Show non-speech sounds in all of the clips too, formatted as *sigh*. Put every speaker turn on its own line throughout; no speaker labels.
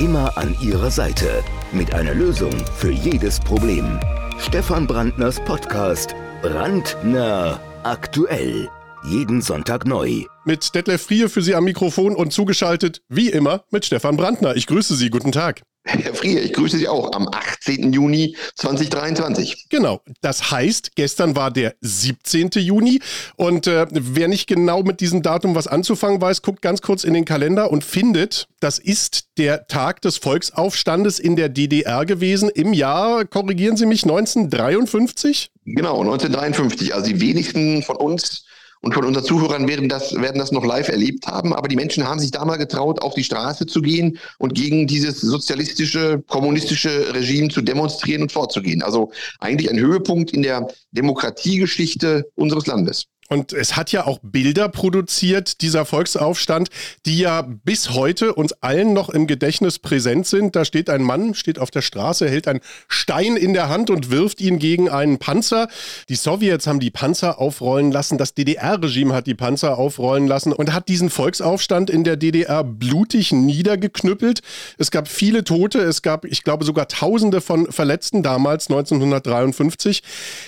immer an Ihrer Seite mit einer Lösung für jedes Problem. Stefan Brandners Podcast Brandner aktuell. Jeden Sonntag neu.
Mit Detlef Frie für Sie am Mikrofon und zugeschaltet, wie immer, mit Stefan Brandner. Ich grüße Sie. Guten Tag.
Herr Frier, ich grüße Sie auch am 18. Juni 2023.
Genau, das heißt, gestern war der 17. Juni und äh, wer nicht genau mit diesem Datum was anzufangen weiß, guckt ganz kurz in den Kalender und findet, das ist der Tag des Volksaufstandes in der DDR gewesen im Jahr, korrigieren Sie mich, 1953?
Genau, 1953. Also die wenigsten von uns und von unseren Zuhörern werden das, werden das noch live erlebt haben. Aber die Menschen haben sich da mal getraut, auf die Straße zu gehen und gegen dieses sozialistische, kommunistische Regime zu demonstrieren und vorzugehen. Also eigentlich ein Höhepunkt in der Demokratiegeschichte unseres Landes.
Und es hat ja auch Bilder produziert, dieser Volksaufstand, die ja bis heute uns allen noch im Gedächtnis präsent sind. Da steht ein Mann, steht auf der Straße, hält einen Stein in der Hand und wirft ihn gegen einen Panzer. Die Sowjets haben die Panzer aufrollen lassen, das DDR-Regime hat die Panzer aufrollen lassen und hat diesen Volksaufstand in der DDR blutig niedergeknüppelt. Es gab viele Tote, es gab, ich glaube, sogar Tausende von Verletzten damals, 1953.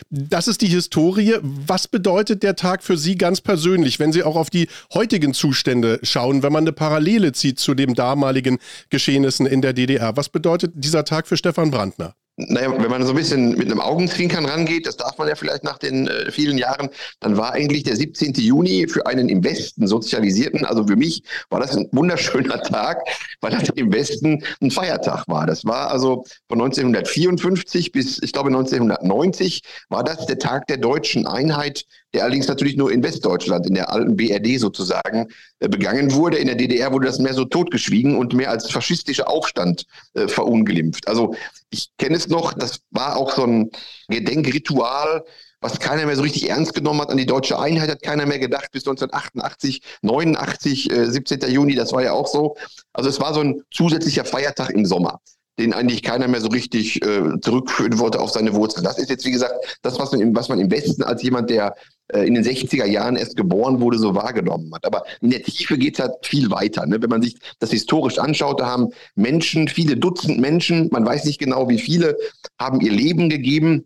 Das ist die Historie. Was bedeutet der Tag? Tag für Sie ganz persönlich, wenn Sie auch auf die heutigen Zustände schauen, wenn man eine Parallele zieht zu den damaligen Geschehnissen in der DDR? Was bedeutet dieser Tag für Stefan Brandner?
Naja, wenn man so ein bisschen mit einem Augenzwinkern rangeht, das darf man ja vielleicht nach den äh, vielen Jahren, dann war eigentlich der 17. Juni für einen im Westen sozialisierten, also für mich war das ein wunderschöner *laughs* Tag, weil das im Westen ein Feiertag war. Das war also von 1954 bis, ich glaube, 1990 war das der Tag der deutschen Einheit, der allerdings natürlich nur in Westdeutschland, in der alten BRD sozusagen, begangen wurde. In der DDR wurde das mehr so totgeschwiegen und mehr als faschistischer Aufstand äh, verunglimpft. Also ich kenne es noch, das war auch so ein Gedenkritual, was keiner mehr so richtig ernst genommen hat. An die deutsche Einheit hat keiner mehr gedacht bis 1988, 89, äh, 17. Juni, das war ja auch so. Also es war so ein zusätzlicher Feiertag im Sommer den eigentlich keiner mehr so richtig äh, zurückführen wollte auf seine Wurzeln. Das ist jetzt, wie gesagt, das, was man, im, was man im Westen als jemand, der äh, in den 60er Jahren erst geboren wurde, so wahrgenommen hat. Aber in der Tiefe geht es halt viel weiter. Ne? Wenn man sich das historisch anschaut, da haben Menschen, viele Dutzend Menschen, man weiß nicht genau wie viele, haben ihr Leben gegeben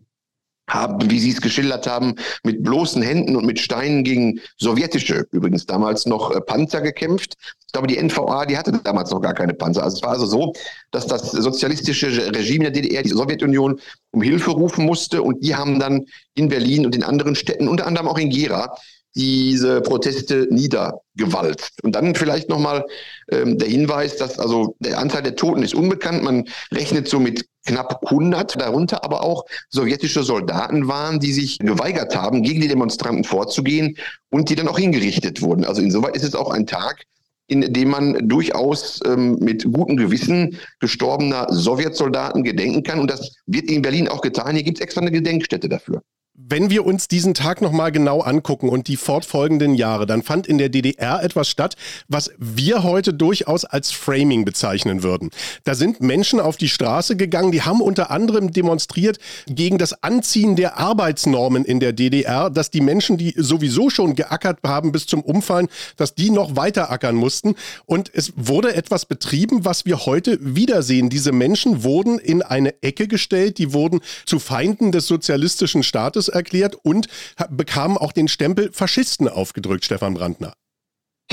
haben, wie Sie es geschildert haben, mit bloßen Händen und mit Steinen gegen sowjetische, übrigens damals noch äh, Panzer gekämpft. Ich glaube, die NVA, die hatte damals noch gar keine Panzer. Also es war also so, dass das sozialistische Regime der DDR, die Sowjetunion, um Hilfe rufen musste und die haben dann in Berlin und in anderen Städten, unter anderem auch in Gera, diese Proteste niedergewalzt. Und dann vielleicht nochmal ähm, der Hinweis, dass also der Anteil der Toten ist unbekannt. Man rechnet so mit knapp 100, darunter aber auch sowjetische Soldaten waren, die sich geweigert haben, gegen die Demonstranten vorzugehen und die dann auch hingerichtet wurden. Also insoweit ist es auch ein Tag, in dem man durchaus ähm, mit gutem Gewissen gestorbener Sowjetsoldaten gedenken kann. Und das wird in Berlin auch getan. Hier gibt es extra eine Gedenkstätte dafür.
Wenn wir uns diesen Tag nochmal genau angucken und die fortfolgenden Jahre, dann fand in der DDR etwas statt, was wir heute durchaus als Framing bezeichnen würden. Da sind Menschen auf die Straße gegangen, die haben unter anderem demonstriert gegen das Anziehen der Arbeitsnormen in der DDR, dass die Menschen, die sowieso schon geackert haben bis zum Umfallen, dass die noch weiter ackern mussten. Und es wurde etwas betrieben, was wir heute wiedersehen. Diese Menschen wurden in eine Ecke gestellt, die wurden zu Feinden des sozialistischen Staates erklärt und bekamen auch den Stempel Faschisten aufgedrückt, Stefan Brandner.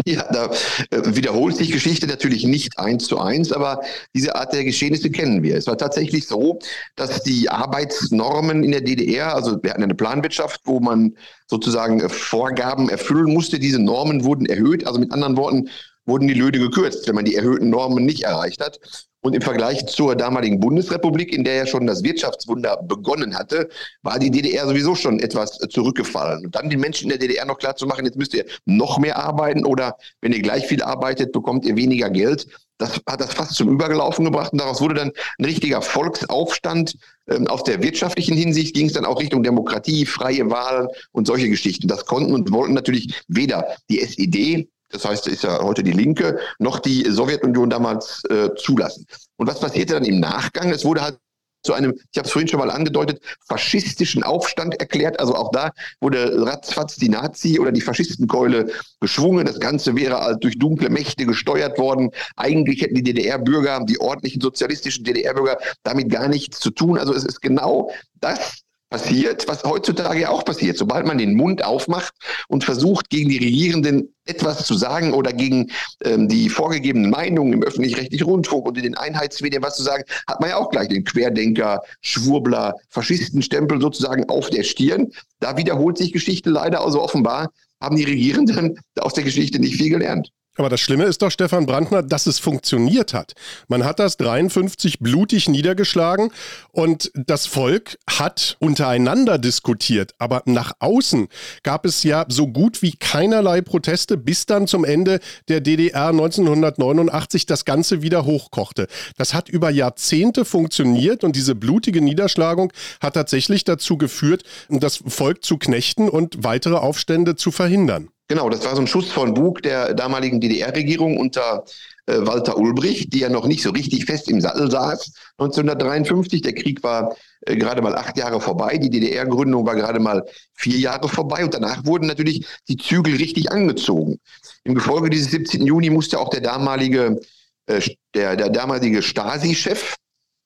Ja, da äh, wiederholt sich Geschichte natürlich nicht eins zu eins, aber diese Art der Geschehnisse kennen wir. Es war tatsächlich so, dass die Arbeitsnormen in der DDR, also wir hatten eine Planwirtschaft, wo man sozusagen äh, Vorgaben erfüllen musste. Diese Normen wurden erhöht, also mit anderen Worten wurden die Löhne gekürzt, wenn man die erhöhten Normen nicht erreicht hat. Und im Vergleich zur damaligen Bundesrepublik, in der ja schon das Wirtschaftswunder begonnen hatte, war die DDR sowieso schon etwas zurückgefallen. Und dann den Menschen in der DDR noch klar zu machen, jetzt müsst ihr noch mehr arbeiten oder wenn ihr gleich viel arbeitet, bekommt ihr weniger Geld. Das hat das fast zum Übergelaufen gebracht und daraus wurde dann ein richtiger Volksaufstand. Ähm, aus der wirtschaftlichen Hinsicht ging es dann auch Richtung Demokratie, freie Wahlen und solche Geschichten. Das konnten und wollten natürlich weder die SED das heißt, ist ja heute die Linke, noch die Sowjetunion damals äh, zulassen. Und was passierte dann im Nachgang? Es wurde halt zu einem, ich habe es vorhin schon mal angedeutet, faschistischen Aufstand erklärt. Also auch da wurde ratzfatz die Nazi- oder die Faschistenkeule geschwungen. Das Ganze wäre als durch dunkle Mächte gesteuert worden. Eigentlich hätten die DDR-Bürger, die ordentlichen sozialistischen DDR-Bürger damit gar nichts zu tun. Also es ist genau das, passiert, was heutzutage auch passiert. Sobald man den Mund aufmacht und versucht, gegen die Regierenden etwas zu sagen oder gegen ähm, die vorgegebenen Meinungen im öffentlich-rechtlichen Rundfunk und in den Einheitsmedien was zu sagen, hat man ja auch gleich den Querdenker, Schwurbler, Faschistenstempel sozusagen auf der Stirn. Da wiederholt sich Geschichte leider. Also offenbar haben die Regierenden *laughs* aus der Geschichte nicht viel gelernt.
Aber das Schlimme ist doch, Stefan Brandner, dass es funktioniert hat. Man hat das 53 blutig niedergeschlagen und das Volk hat untereinander diskutiert. Aber nach außen gab es ja so gut wie keinerlei Proteste, bis dann zum Ende der DDR 1989 das Ganze wieder hochkochte. Das hat über Jahrzehnte funktioniert und diese blutige Niederschlagung hat tatsächlich dazu geführt, das Volk zu knechten und weitere Aufstände zu verhindern.
Genau, das war so ein Schuss von Bug der damaligen DDR-Regierung unter äh, Walter Ulbricht, die ja noch nicht so richtig fest im Sattel saß 1953. Der Krieg war äh, gerade mal acht Jahre vorbei, die DDR-Gründung war gerade mal vier Jahre vorbei und danach wurden natürlich die Zügel richtig angezogen. Im Gefolge dieses 17. Juni musste auch der damalige, äh, der, der damalige Stasi-Chef, ich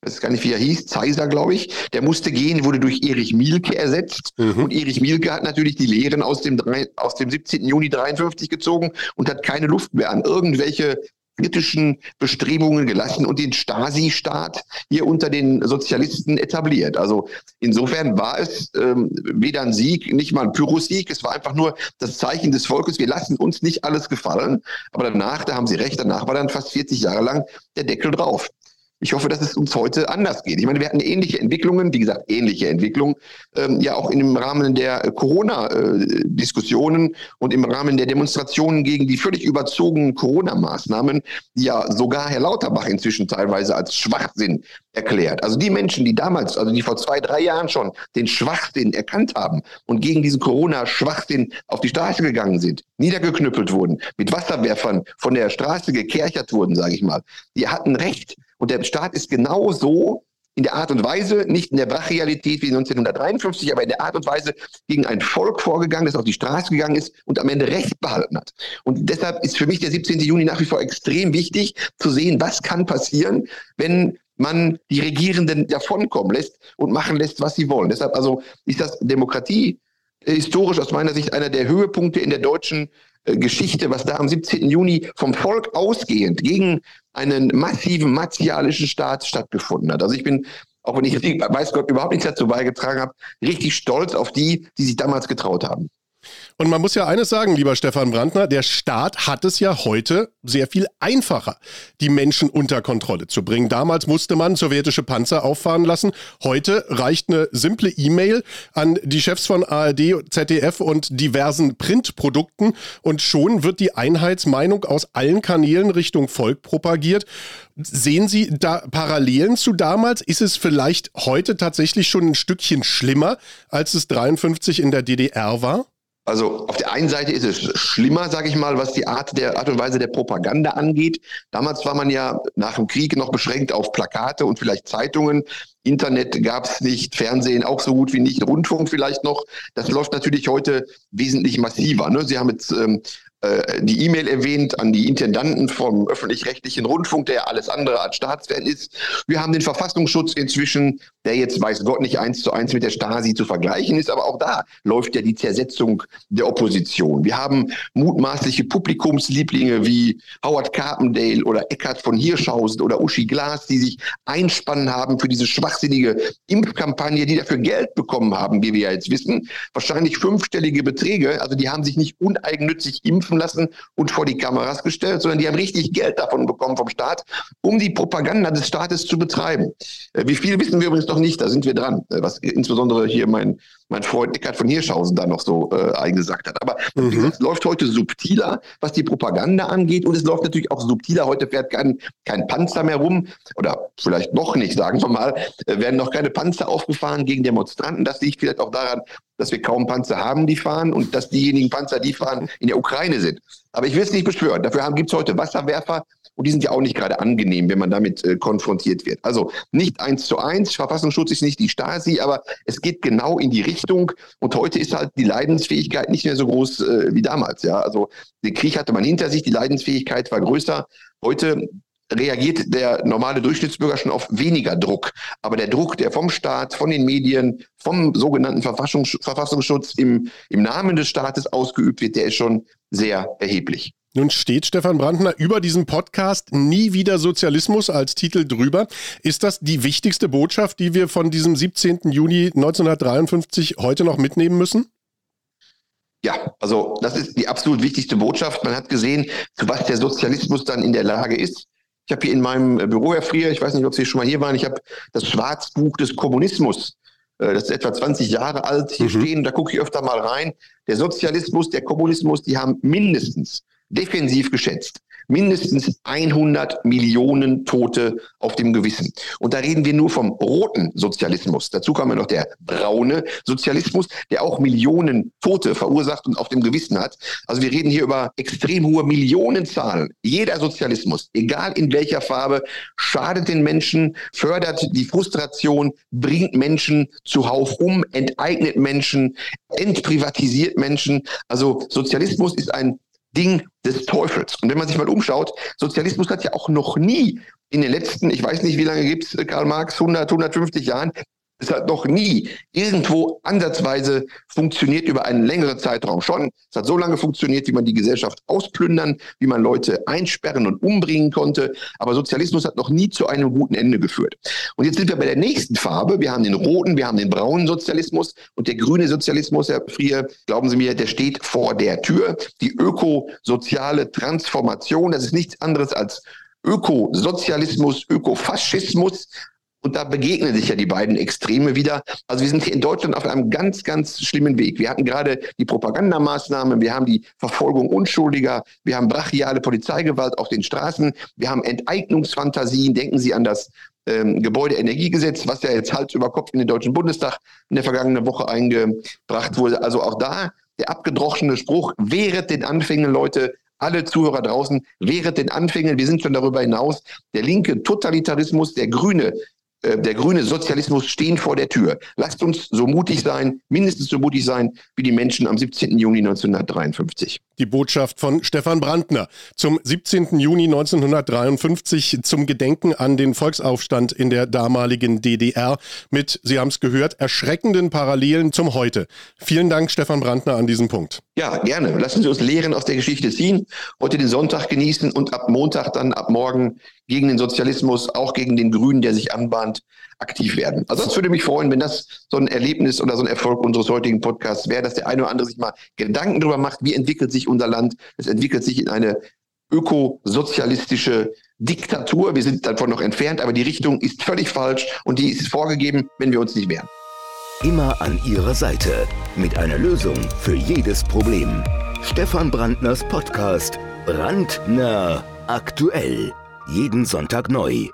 weiß gar nicht, wie er hieß, Zeiser, glaube ich, der musste gehen, wurde durch Erich Mielke ersetzt. Mhm. Und Erich Mielke hat natürlich die Lehren aus dem, aus dem 17. Juni 53 gezogen und hat keine Luft mehr an irgendwelche kritischen Bestrebungen gelassen und den Stasi-Staat hier unter den Sozialisten etabliert. Also insofern war es ähm, weder ein Sieg, nicht mal ein Pyrrhussieg, es war einfach nur das Zeichen des Volkes, wir lassen uns nicht alles gefallen. Aber danach, da haben Sie recht, danach war dann fast 40 Jahre lang der Deckel drauf. Ich hoffe, dass es uns heute anders geht. Ich meine, wir hatten ähnliche Entwicklungen, wie gesagt, ähnliche Entwicklungen, ähm, ja auch im Rahmen der Corona-Diskussionen und im Rahmen der Demonstrationen gegen die völlig überzogenen Corona-Maßnahmen, die ja sogar Herr Lauterbach inzwischen teilweise als Schwachsinn erklärt. Also die Menschen, die damals, also die vor zwei, drei Jahren schon den Schwachsinn erkannt haben und gegen diesen Corona-Schwachsinn auf die Straße gegangen sind, niedergeknüppelt wurden, mit Wasserwerfern von der Straße gekerchert wurden, sage ich mal, die hatten recht. Und der Staat ist genau so in der Art und Weise, nicht in der Brachialität wie 1953, aber in der Art und Weise gegen ein Volk vorgegangen, das auf die Straße gegangen ist und am Ende Recht behalten hat. Und deshalb ist für mich der 17. Juni nach wie vor extrem wichtig zu sehen, was kann passieren, wenn man die Regierenden davonkommen lässt und machen lässt, was sie wollen. Deshalb also ist das Demokratie historisch aus meiner Sicht einer der Höhepunkte in der deutschen äh, Geschichte, was da am 17. Juni vom Volk ausgehend gegen einen massiven martialischen Staat stattgefunden hat. Also ich bin, auch wenn ich weiß Gott überhaupt nichts dazu beigetragen habe, richtig stolz auf die, die sich damals getraut haben.
Und man muss ja eines sagen, lieber Stefan Brandner, der Staat hat es ja heute sehr viel einfacher, die Menschen unter Kontrolle zu bringen. Damals musste man sowjetische Panzer auffahren lassen. Heute reicht eine simple E-Mail an die Chefs von ARD, ZDF und diversen Printprodukten und schon wird die Einheitsmeinung aus allen Kanälen Richtung Volk propagiert. Sehen Sie da Parallelen zu damals? Ist es vielleicht heute tatsächlich schon ein Stückchen schlimmer, als es 53 in der DDR war?
Also auf der einen Seite ist es schlimmer, sage ich mal, was die Art der Art und Weise der Propaganda angeht. Damals war man ja nach dem Krieg noch beschränkt auf Plakate und vielleicht Zeitungen. Internet gab es nicht, Fernsehen auch so gut wie nicht, Rundfunk vielleicht noch. Das läuft natürlich heute wesentlich massiver. Ne? Sie haben jetzt ähm, äh, die E-Mail erwähnt an die Intendanten vom öffentlich-rechtlichen Rundfunk, der ja alles andere als Staatsfan ist. Wir haben den Verfassungsschutz inzwischen, der jetzt weiß Gott nicht eins zu eins mit der Stasi zu vergleichen ist, aber auch da läuft ja die Zersetzung der Opposition. Wir haben mutmaßliche Publikumslieblinge wie Howard Carpendale oder Eckhard von Hirschhausen oder Uschi Glas, die sich einspannen haben für diese schwachsinnige Impfkampagne, die dafür Geld bekommen haben, wie wir ja jetzt wissen. Wahrscheinlich fünfstellige Beträge. Also die haben sich nicht uneigennützig impfen impfen lassen und vor die Kameras gestellt, sondern die haben richtig Geld davon bekommen vom Staat, um die Propaganda des Staates zu betreiben. Äh, wie viel wissen wir übrigens noch nicht, da sind wir dran, äh, was insbesondere hier mein, mein Freund Eckart von Hirschhausen da noch so äh, eingesagt hat. Aber mhm. gesagt, es läuft heute subtiler, was die Propaganda angeht und es läuft natürlich auch subtiler. Heute fährt kein, kein Panzer mehr rum oder vielleicht noch nicht, sagen wir mal, äh, werden noch keine Panzer aufgefahren gegen Demonstranten. Das liegt vielleicht auch daran, dass wir kaum Panzer haben, die fahren und dass diejenigen Panzer, die fahren, in der Ukraine sind. Aber ich will es nicht beschwören. Dafür gibt es heute Wasserwerfer und die sind ja auch nicht gerade angenehm, wenn man damit äh, konfrontiert wird. Also nicht eins zu eins, Verfassungsschutz ist nicht die Stasi, aber es geht genau in die Richtung. Und heute ist halt die Leidensfähigkeit nicht mehr so groß äh, wie damals. Ja, also den Krieg hatte man hinter sich, die Leidensfähigkeit war größer. Heute reagiert der normale Durchschnittsbürger schon auf weniger Druck. Aber der Druck, der vom Staat, von den Medien, vom sogenannten Verfassungsschutz im, im Namen des Staates ausgeübt wird, der ist schon sehr erheblich.
Nun steht Stefan Brandner über diesem Podcast Nie wieder Sozialismus als Titel drüber. Ist das die wichtigste Botschaft, die wir von diesem 17. Juni 1953 heute noch mitnehmen müssen?
Ja, also das ist die absolut wichtigste Botschaft. Man hat gesehen, zu was der Sozialismus dann in der Lage ist. Ich habe hier in meinem Büro, Herr Frier, ich weiß nicht, ob Sie schon mal hier waren, ich habe das Schwarzbuch des Kommunismus. Äh, das ist etwa 20 Jahre alt hier mhm. stehen. Da gucke ich öfter mal rein. Der Sozialismus, der Kommunismus, die haben mindestens defensiv geschätzt mindestens 100 Millionen Tote auf dem Gewissen. Und da reden wir nur vom roten Sozialismus. Dazu kam ja noch der braune Sozialismus, der auch Millionen Tote verursacht und auf dem Gewissen hat. Also wir reden hier über extrem hohe Millionenzahlen. Jeder Sozialismus, egal in welcher Farbe, schadet den Menschen, fördert die Frustration, bringt Menschen zuhauf um, enteignet Menschen, entprivatisiert Menschen. Also Sozialismus ist ein Ding des Teufels. Und wenn man sich mal umschaut, Sozialismus hat ja auch noch nie in den letzten, ich weiß nicht, wie lange gibt es Karl Marx, 100, 150 Jahren, es hat noch nie irgendwo ansatzweise funktioniert über einen längeren Zeitraum schon. Es hat so lange funktioniert, wie man die Gesellschaft ausplündern, wie man Leute einsperren und umbringen konnte. Aber Sozialismus hat noch nie zu einem guten Ende geführt. Und jetzt sind wir bei der nächsten Farbe. Wir haben den roten, wir haben den braunen Sozialismus und der grüne Sozialismus, Herr Frier, glauben Sie mir, der steht vor der Tür. Die ökosoziale Transformation, das ist nichts anderes als Ökosozialismus, Ökofaschismus, und da begegnen sich ja die beiden Extreme wieder. Also wir sind hier in Deutschland auf einem ganz, ganz schlimmen Weg. Wir hatten gerade die Propagandamaßnahmen, wir haben die Verfolgung Unschuldiger, wir haben brachiale Polizeigewalt auf den Straßen, wir haben Enteignungsfantasien. Denken Sie an das ähm, Gebäudeenergiegesetz, was ja jetzt Hals über Kopf in den Deutschen Bundestag in der vergangenen Woche eingebracht wurde. Also auch da der abgedroschene Spruch, wehret den Anfängen, Leute, alle Zuhörer draußen, wehret den Anfängen, wir sind schon darüber hinaus. Der linke Totalitarismus, der grüne äh, der grüne Sozialismus stehen vor der Tür. Lasst uns so mutig sein, mindestens so mutig sein wie die Menschen am 17. Juni 1953.
Die Botschaft von Stefan Brandner zum 17. Juni 1953 zum Gedenken an den Volksaufstand in der damaligen DDR mit, Sie haben es gehört, erschreckenden Parallelen zum Heute. Vielen Dank, Stefan Brandner, an diesem Punkt.
Ja, gerne. Lassen Sie uns Lehren aus der Geschichte ziehen, heute den Sonntag genießen und ab Montag dann, ab morgen gegen den Sozialismus, auch gegen den Grünen, der sich anbahnt, aktiv werden. Also es würde mich freuen, wenn das so ein Erlebnis oder so ein Erfolg unseres heutigen Podcasts wäre, dass der eine oder andere sich mal Gedanken darüber macht, wie entwickelt sich unser Land. Es entwickelt sich in eine ökosozialistische Diktatur. Wir sind davon noch entfernt, aber die Richtung ist völlig falsch und die ist vorgegeben, wenn wir uns nicht wehren.
Immer an Ihrer Seite mit einer Lösung für jedes Problem. Stefan Brandners Podcast Brandnah aktuell. Jeden Sonntag neu.